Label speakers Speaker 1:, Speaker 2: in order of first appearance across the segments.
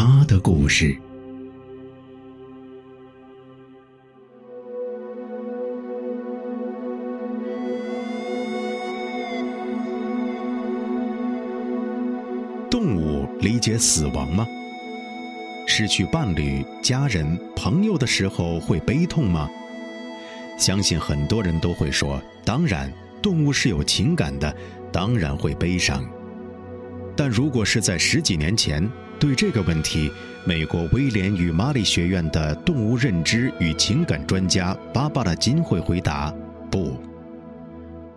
Speaker 1: 他的故事。动物理解死亡吗？失去伴侣、家人、朋友的时候会悲痛吗？相信很多人都会说：“当然，动物是有情感的，当然会悲伤。”但如果是在十几年前，对这个问题，美国威廉与玛丽学院的动物认知与情感专家芭芭拉金会回答：不。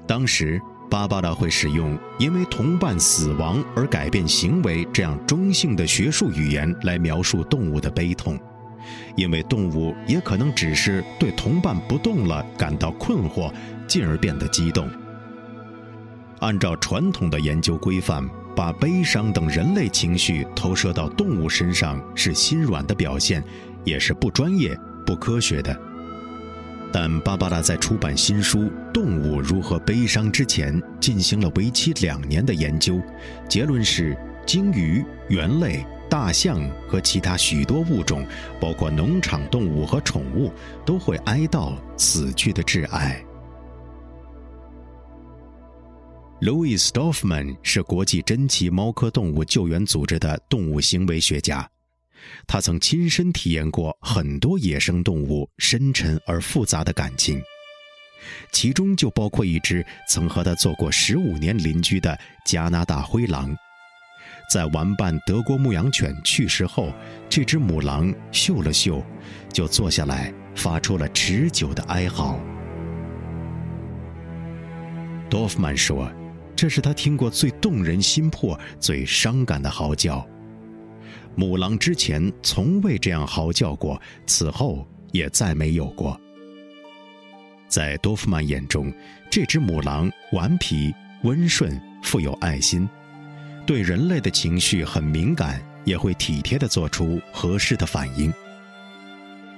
Speaker 1: 当时，芭芭拉会使用“因为同伴死亡而改变行为”这样中性的学术语言来描述动物的悲痛，因为动物也可能只是对同伴不动了感到困惑，进而变得激动。按照传统的研究规范。把悲伤等人类情绪投射到动物身上是心软的表现，也是不专业、不科学的。但芭芭拉在出版新书《动物如何悲伤》之前，进行了为期两年的研究，结论是：鲸鱼、猿类、大象和其他许多物种，包括农场动物和宠物，都会哀悼死去的挚爱。Louis Dorfman 是国际珍奇猫科动物救援组织的动物行为学家，他曾亲身体验过很多野生动物深沉而复杂的感情，其中就包括一只曾和他做过十五年邻居的加拿大灰狼。在玩伴德国牧羊犬去世后，这只母狼嗅了嗅，就坐下来发出了持久的哀嚎。Dorfman 说。这是他听过最动人心魄、最伤感的嚎叫。母狼之前从未这样嚎叫过，此后也再没有过。在多夫曼眼中，这只母狼顽皮、温顺、富有爱心，对人类的情绪很敏感，也会体贴地做出合适的反应。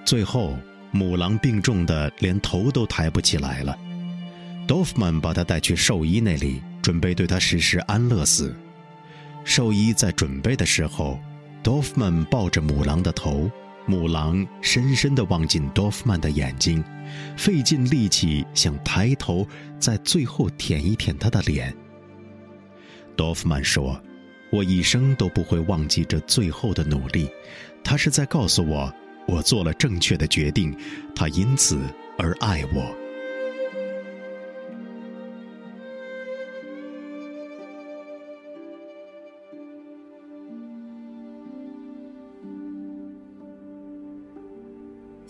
Speaker 1: 最后，母狼病重的连头都抬不起来了。多夫曼把他带去兽医那里。准备对他实施安乐死。兽医在准备的时候，Dorfman 抱着母狼的头，母狼深深地望进 Dorfman 的眼睛，费尽力气想抬头，在最后舔一舔他的脸。Dorfman 说：“我一生都不会忘记这最后的努力，他是在告诉我，我做了正确的决定，他因此而爱我。”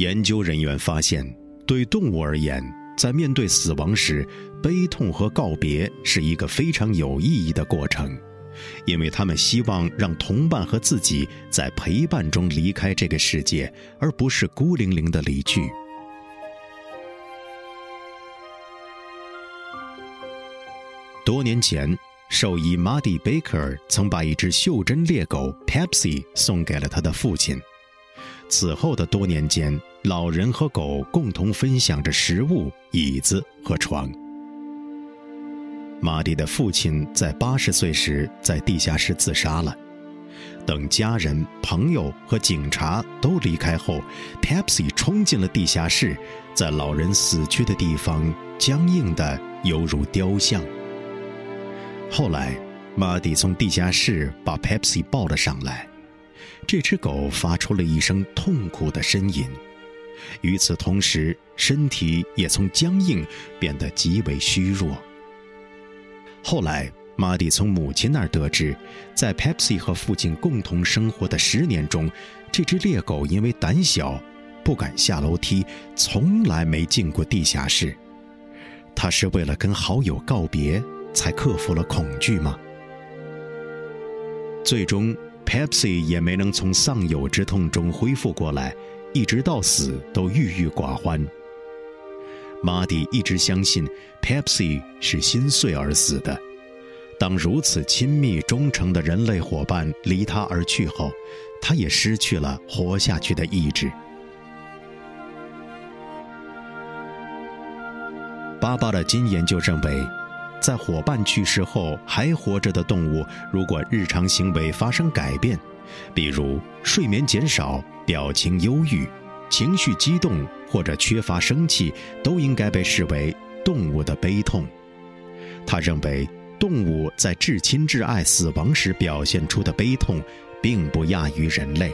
Speaker 1: 研究人员发现，对动物而言，在面对死亡时，悲痛和告别是一个非常有意义的过程，因为他们希望让同伴和自己在陪伴中离开这个世界，而不是孤零零的离去。多年前，兽医 Muddy Baker 曾把一只袖珍猎狗 Pepsi 送给了他的父亲。此后的多年间，老人和狗共同分享着食物、椅子和床。马蒂的父亲在八十岁时在地下室自杀了。等家人、朋友和警察都离开后，Pepsi 冲进了地下室，在老人死去的地方僵硬的犹如雕像。后来，马蒂从地下室把 Pepsi 抱了上来。这只狗发出了一声痛苦的呻吟，与此同时，身体也从僵硬变得极为虚弱。后来，马蒂从母亲那儿得知，在 Pepsi 和父亲共同生活的十年中，这只猎狗因为胆小，不敢下楼梯，从来没进过地下室。他是为了跟好友告别，才克服了恐惧吗？最终。Pepsi 也没能从丧友之痛中恢复过来，一直到死都郁郁寡欢。马蒂一直相信 Pepsi 是心碎而死的。当如此亲密忠诚的人类伙伴离他而去后，他也失去了活下去的意志。巴巴的金研究认为，在伙伴去世后还活着的动物，如果日常行为发生改变，比如睡眠减少、表情忧郁、情绪激动或者缺乏生气，都应该被视为动物的悲痛。他认为，动物在至亲至爱死亡时表现出的悲痛，并不亚于人类。